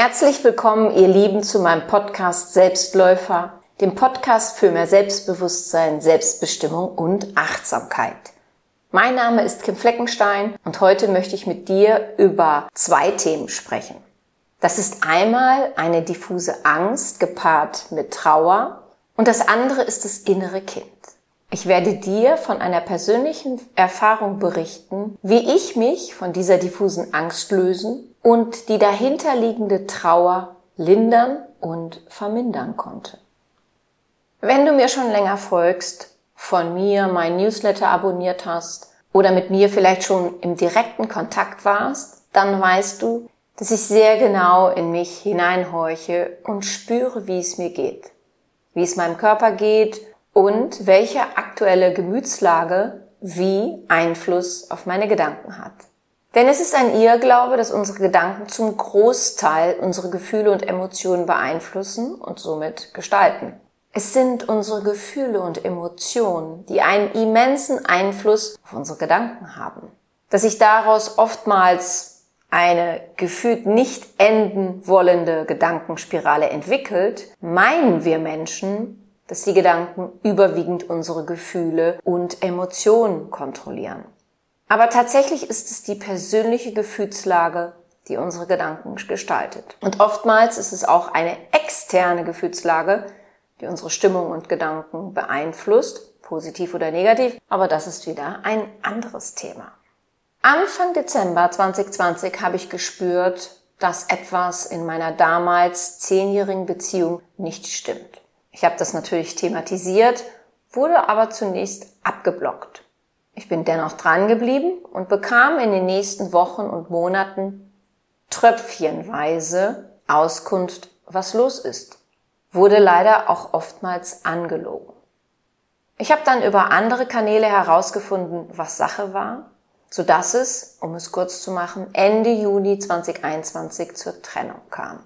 Herzlich willkommen, ihr Lieben, zu meinem Podcast Selbstläufer, dem Podcast für mehr Selbstbewusstsein, Selbstbestimmung und Achtsamkeit. Mein Name ist Kim Fleckenstein und heute möchte ich mit dir über zwei Themen sprechen. Das ist einmal eine diffuse Angst gepaart mit Trauer und das andere ist das innere Kind. Ich werde dir von einer persönlichen Erfahrung berichten, wie ich mich von dieser diffusen Angst lösen und die dahinterliegende Trauer lindern und vermindern konnte. Wenn du mir schon länger folgst, von mir mein Newsletter abonniert hast oder mit mir vielleicht schon im direkten Kontakt warst, dann weißt du, dass ich sehr genau in mich hineinhorche und spüre, wie es mir geht, wie es meinem Körper geht und welche aktuelle Gemütslage wie Einfluss auf meine Gedanken hat. Denn es ist ein Irrglaube, dass unsere Gedanken zum Großteil unsere Gefühle und Emotionen beeinflussen und somit gestalten. Es sind unsere Gefühle und Emotionen, die einen immensen Einfluss auf unsere Gedanken haben. Dass sich daraus oftmals eine gefühlt nicht enden wollende Gedankenspirale entwickelt, meinen wir Menschen, dass die Gedanken überwiegend unsere Gefühle und Emotionen kontrollieren. Aber tatsächlich ist es die persönliche Gefühlslage, die unsere Gedanken gestaltet. Und oftmals ist es auch eine externe Gefühlslage, die unsere Stimmung und Gedanken beeinflusst, positiv oder negativ, aber das ist wieder ein anderes Thema. Anfang Dezember 2020 habe ich gespürt, dass etwas in meiner damals zehnjährigen Beziehung nicht stimmt. Ich habe das natürlich thematisiert, wurde aber zunächst abgeblockt. Ich bin dennoch dran geblieben und bekam in den nächsten Wochen und Monaten tröpfchenweise Auskunft, was los ist. Wurde leider auch oftmals angelogen. Ich habe dann über andere Kanäle herausgefunden, was Sache war, so dass es, um es kurz zu machen, Ende Juni 2021 zur Trennung kam.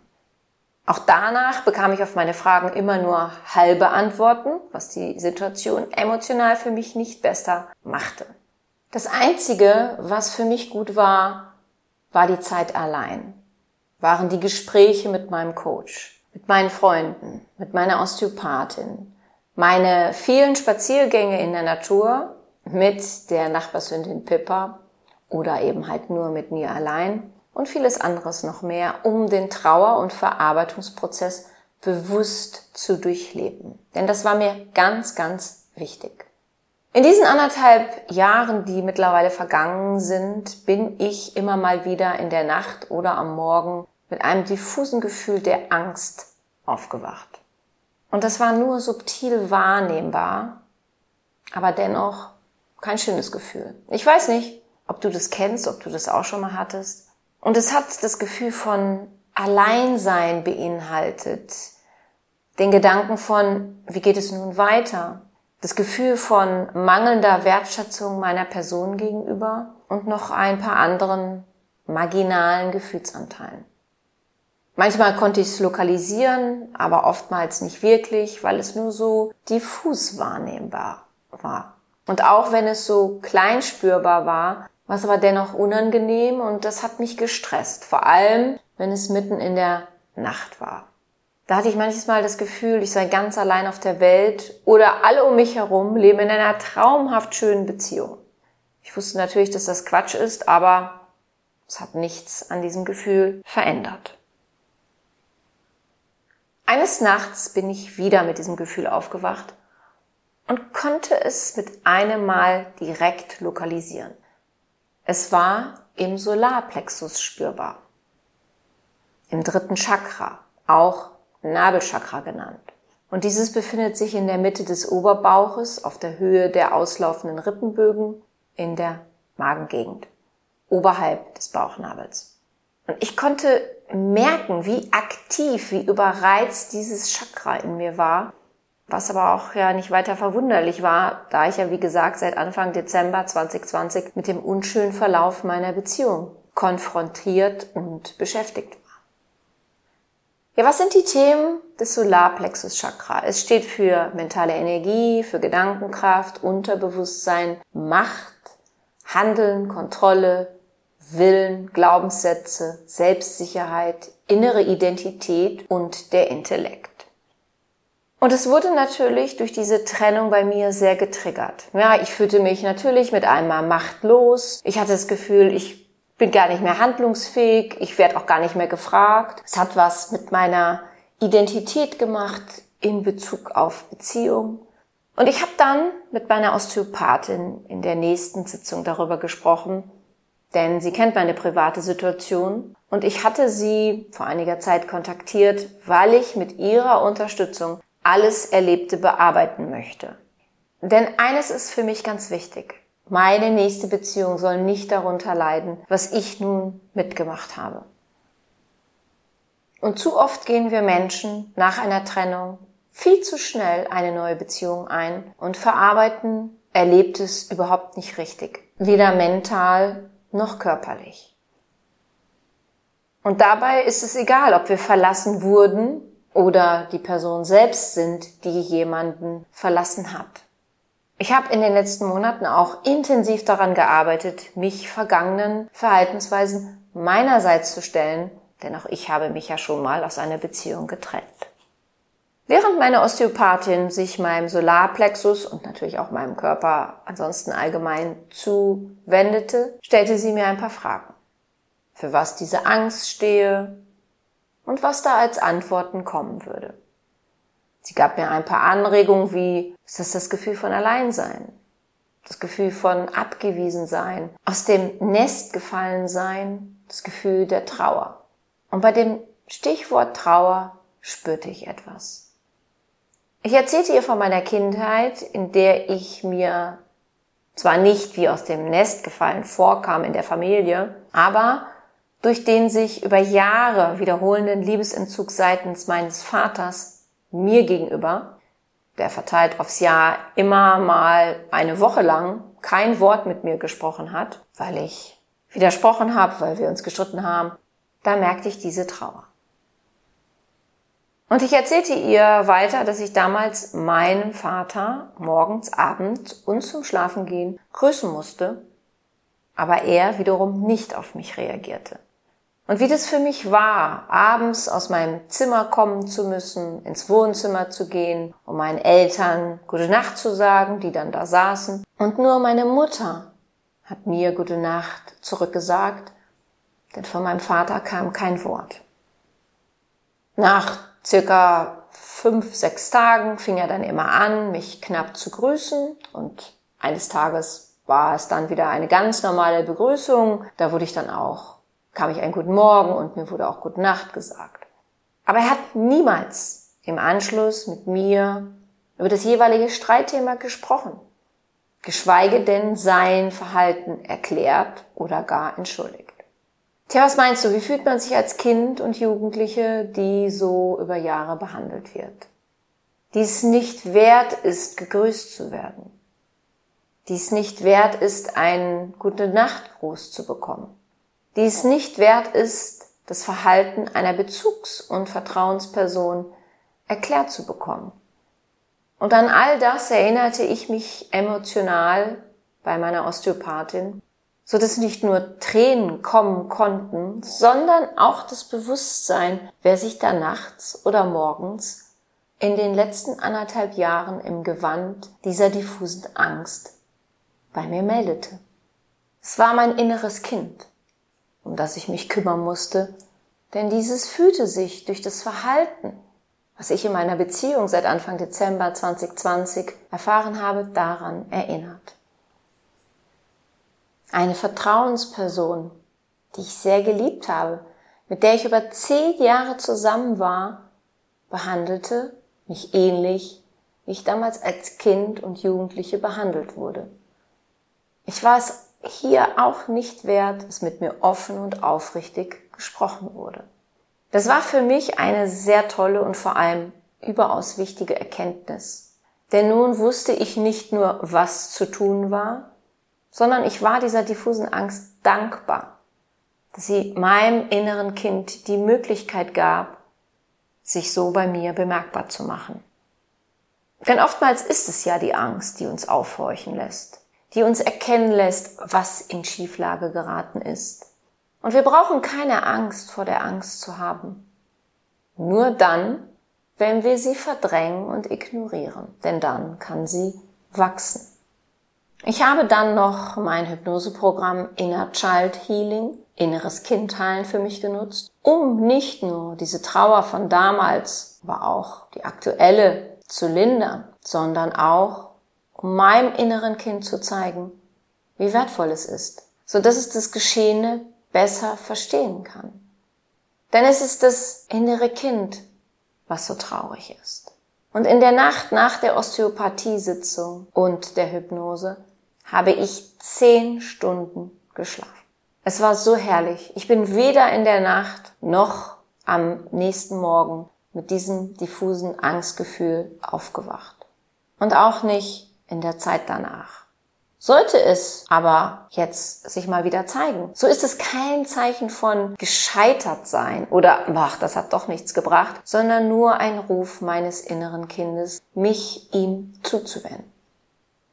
Auch danach bekam ich auf meine Fragen immer nur halbe Antworten, was die Situation emotional für mich nicht besser machte. Das Einzige, was für mich gut war, war die Zeit allein, waren die Gespräche mit meinem Coach, mit meinen Freunden, mit meiner Osteopathin, meine vielen Spaziergänge in der Natur mit der Nachbarshündin Pippa oder eben halt nur mit mir allein und vieles anderes noch mehr, um den Trauer- und Verarbeitungsprozess bewusst zu durchleben. Denn das war mir ganz, ganz wichtig. In diesen anderthalb Jahren, die mittlerweile vergangen sind, bin ich immer mal wieder in der Nacht oder am Morgen mit einem diffusen Gefühl der Angst aufgewacht. Und das war nur subtil wahrnehmbar, aber dennoch kein schönes Gefühl. Ich weiß nicht, ob du das kennst, ob du das auch schon mal hattest. Und es hat das Gefühl von Alleinsein beinhaltet. Den Gedanken von, wie geht es nun weiter? Das Gefühl von mangelnder Wertschätzung meiner Person gegenüber und noch ein paar anderen marginalen Gefühlsanteilen. Manchmal konnte ich es lokalisieren, aber oftmals nicht wirklich, weil es nur so diffus wahrnehmbar war. Und auch wenn es so klein spürbar war, was aber dennoch unangenehm und das hat mich gestresst, vor allem wenn es mitten in der Nacht war. Da hatte ich manches Mal das Gefühl, ich sei ganz allein auf der Welt oder alle um mich herum leben in einer traumhaft schönen Beziehung. Ich wusste natürlich, dass das Quatsch ist, aber es hat nichts an diesem Gefühl verändert. Eines Nachts bin ich wieder mit diesem Gefühl aufgewacht und konnte es mit einem Mal direkt lokalisieren. Es war im Solarplexus spürbar. Im dritten Chakra, auch Nabelchakra genannt. Und dieses befindet sich in der Mitte des Oberbauches auf der Höhe der auslaufenden Rippenbögen in der Magengegend, oberhalb des Bauchnabels. Und ich konnte merken, wie aktiv, wie überreizt dieses Chakra in mir war was aber auch ja nicht weiter verwunderlich war, da ich ja wie gesagt seit Anfang Dezember 2020 mit dem unschönen Verlauf meiner Beziehung konfrontiert und beschäftigt war. Ja, was sind die Themen des Solarplexus Chakra? Es steht für mentale Energie, für Gedankenkraft, Unterbewusstsein, Macht, Handeln, Kontrolle, Willen, Glaubenssätze, Selbstsicherheit, innere Identität und der Intellekt. Und es wurde natürlich durch diese Trennung bei mir sehr getriggert. Ja, ich fühlte mich natürlich mit einmal machtlos. Ich hatte das Gefühl, ich bin gar nicht mehr handlungsfähig. Ich werde auch gar nicht mehr gefragt. Es hat was mit meiner Identität gemacht in Bezug auf Beziehung. Und ich habe dann mit meiner Osteopathin in der nächsten Sitzung darüber gesprochen, denn sie kennt meine private Situation und ich hatte sie vor einiger Zeit kontaktiert, weil ich mit ihrer Unterstützung alles Erlebte bearbeiten möchte. Denn eines ist für mich ganz wichtig. Meine nächste Beziehung soll nicht darunter leiden, was ich nun mitgemacht habe. Und zu oft gehen wir Menschen nach einer Trennung viel zu schnell eine neue Beziehung ein und verarbeiten Erlebtes überhaupt nicht richtig. Weder mental noch körperlich. Und dabei ist es egal, ob wir verlassen wurden oder die Person selbst sind, die jemanden verlassen hat. Ich habe in den letzten Monaten auch intensiv daran gearbeitet, mich vergangenen Verhaltensweisen meinerseits zu stellen, denn auch ich habe mich ja schon mal aus einer Beziehung getrennt. Während meine Osteopathin sich meinem Solarplexus und natürlich auch meinem Körper ansonsten allgemein zuwendete, stellte sie mir ein paar Fragen. Für was diese Angst stehe, und was da als Antworten kommen würde. Sie gab mir ein paar Anregungen wie, ist das das Gefühl von Alleinsein? Das Gefühl von abgewiesen sein, aus dem Nest gefallen sein, das Gefühl der Trauer. Und bei dem Stichwort Trauer spürte ich etwas. Ich erzählte ihr von meiner Kindheit, in der ich mir zwar nicht wie aus dem Nest gefallen vorkam in der Familie, aber durch den sich über Jahre wiederholenden Liebesentzug seitens meines Vaters mir gegenüber, der verteilt aufs Jahr immer mal eine Woche lang kein Wort mit mir gesprochen hat, weil ich widersprochen habe, weil wir uns gestritten haben, da merkte ich diese Trauer. Und ich erzählte ihr weiter, dass ich damals meinen Vater morgens, abends und zum Schlafengehen grüßen musste, aber er wiederum nicht auf mich reagierte. Und wie das für mich war, abends aus meinem Zimmer kommen zu müssen, ins Wohnzimmer zu gehen, um meinen Eltern gute Nacht zu sagen, die dann da saßen. Und nur meine Mutter hat mir gute Nacht zurückgesagt, denn von meinem Vater kam kein Wort. Nach circa fünf, sechs Tagen fing er dann immer an, mich knapp zu grüßen und eines Tages war es dann wieder eine ganz normale Begrüßung. Da wurde ich dann auch kam ich einen guten Morgen und mir wurde auch gute Nacht gesagt. Aber er hat niemals im Anschluss mit mir über das jeweilige Streitthema gesprochen, geschweige denn sein Verhalten erklärt oder gar entschuldigt. Tja, was meinst du, wie fühlt man sich als Kind und Jugendliche, die so über Jahre behandelt wird? Die es nicht wert ist, gegrüßt zu werden. Die es nicht wert ist, einen gute Nachtgruß zu bekommen die es nicht wert ist, das Verhalten einer Bezugs- und Vertrauensperson erklärt zu bekommen. Und an all das erinnerte ich mich emotional bei meiner Osteopathin, so dass nicht nur Tränen kommen konnten, sondern auch das Bewusstsein, wer sich da nachts oder morgens in den letzten anderthalb Jahren im Gewand dieser diffusen Angst bei mir meldete. Es war mein inneres Kind um das ich mich kümmern musste, denn dieses fühlte sich durch das Verhalten, was ich in meiner Beziehung seit Anfang Dezember 2020 erfahren habe, daran erinnert. Eine Vertrauensperson, die ich sehr geliebt habe, mit der ich über zehn Jahre zusammen war, behandelte mich ähnlich, wie ich damals als Kind und Jugendliche behandelt wurde. Ich war es hier auch nicht wert, dass mit mir offen und aufrichtig gesprochen wurde. Das war für mich eine sehr tolle und vor allem überaus wichtige Erkenntnis. Denn nun wusste ich nicht nur, was zu tun war, sondern ich war dieser diffusen Angst dankbar, dass sie meinem inneren Kind die Möglichkeit gab, sich so bei mir bemerkbar zu machen. Denn oftmals ist es ja die Angst, die uns aufhorchen lässt die uns erkennen lässt, was in Schieflage geraten ist. Und wir brauchen keine Angst vor der Angst zu haben. Nur dann, wenn wir sie verdrängen und ignorieren, denn dann kann sie wachsen. Ich habe dann noch mein Hypnoseprogramm Inner Child Healing, inneres Kind heilen für mich genutzt, um nicht nur diese Trauer von damals, aber auch die aktuelle zu lindern, sondern auch um meinem inneren Kind zu zeigen, wie wertvoll es ist, so dass es das Geschehene besser verstehen kann. Denn es ist das innere Kind, was so traurig ist. Und in der Nacht nach der Osteopathiesitzung und der Hypnose habe ich zehn Stunden geschlafen. Es war so herrlich. Ich bin weder in der Nacht noch am nächsten Morgen mit diesem diffusen Angstgefühl aufgewacht. Und auch nicht in der Zeit danach. Sollte es aber jetzt sich mal wieder zeigen, so ist es kein Zeichen von gescheitert sein oder, ach, das hat doch nichts gebracht, sondern nur ein Ruf meines inneren Kindes, mich ihm zuzuwenden.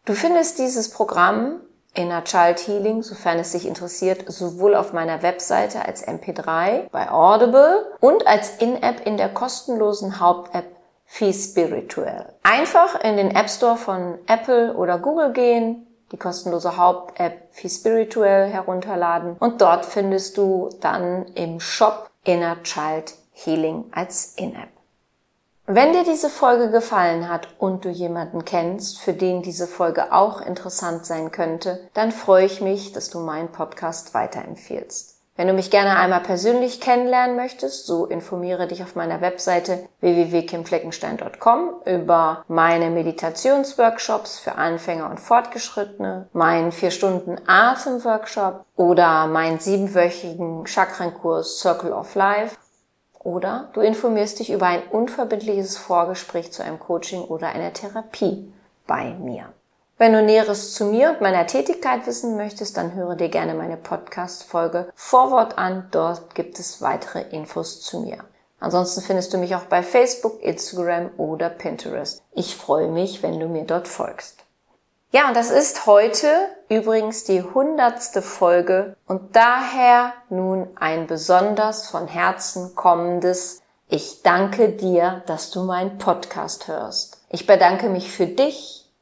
Du findest dieses Programm Inner Child Healing, sofern es dich interessiert, sowohl auf meiner Webseite als MP3 bei Audible und als In-App in der kostenlosen Haupt-App Fee Spiritual. Einfach in den App Store von Apple oder Google gehen, die kostenlose Haupt-App Fee Spiritual herunterladen und dort findest du dann im Shop Inner Child Healing als In-App. Wenn dir diese Folge gefallen hat und du jemanden kennst, für den diese Folge auch interessant sein könnte, dann freue ich mich, dass du meinen Podcast weiterempfiehlst. Wenn du mich gerne einmal persönlich kennenlernen möchtest, so informiere dich auf meiner Webseite www.kimfleckenstein.com über meine Meditationsworkshops für Anfänger und Fortgeschrittene, meinen vier Stunden Atemworkshop oder meinen siebenwöchigen Chakrenkurs Circle of Life oder du informierst dich über ein unverbindliches Vorgespräch zu einem Coaching oder einer Therapie bei mir. Wenn du Näheres zu mir und meiner Tätigkeit wissen möchtest, dann höre dir gerne meine Podcast-Folge Vorwort an. Dort gibt es weitere Infos zu mir. Ansonsten findest du mich auch bei Facebook, Instagram oder Pinterest. Ich freue mich, wenn du mir dort folgst. Ja, und das ist heute übrigens die hundertste Folge und daher nun ein besonders von Herzen kommendes Ich danke dir, dass du meinen Podcast hörst. Ich bedanke mich für dich,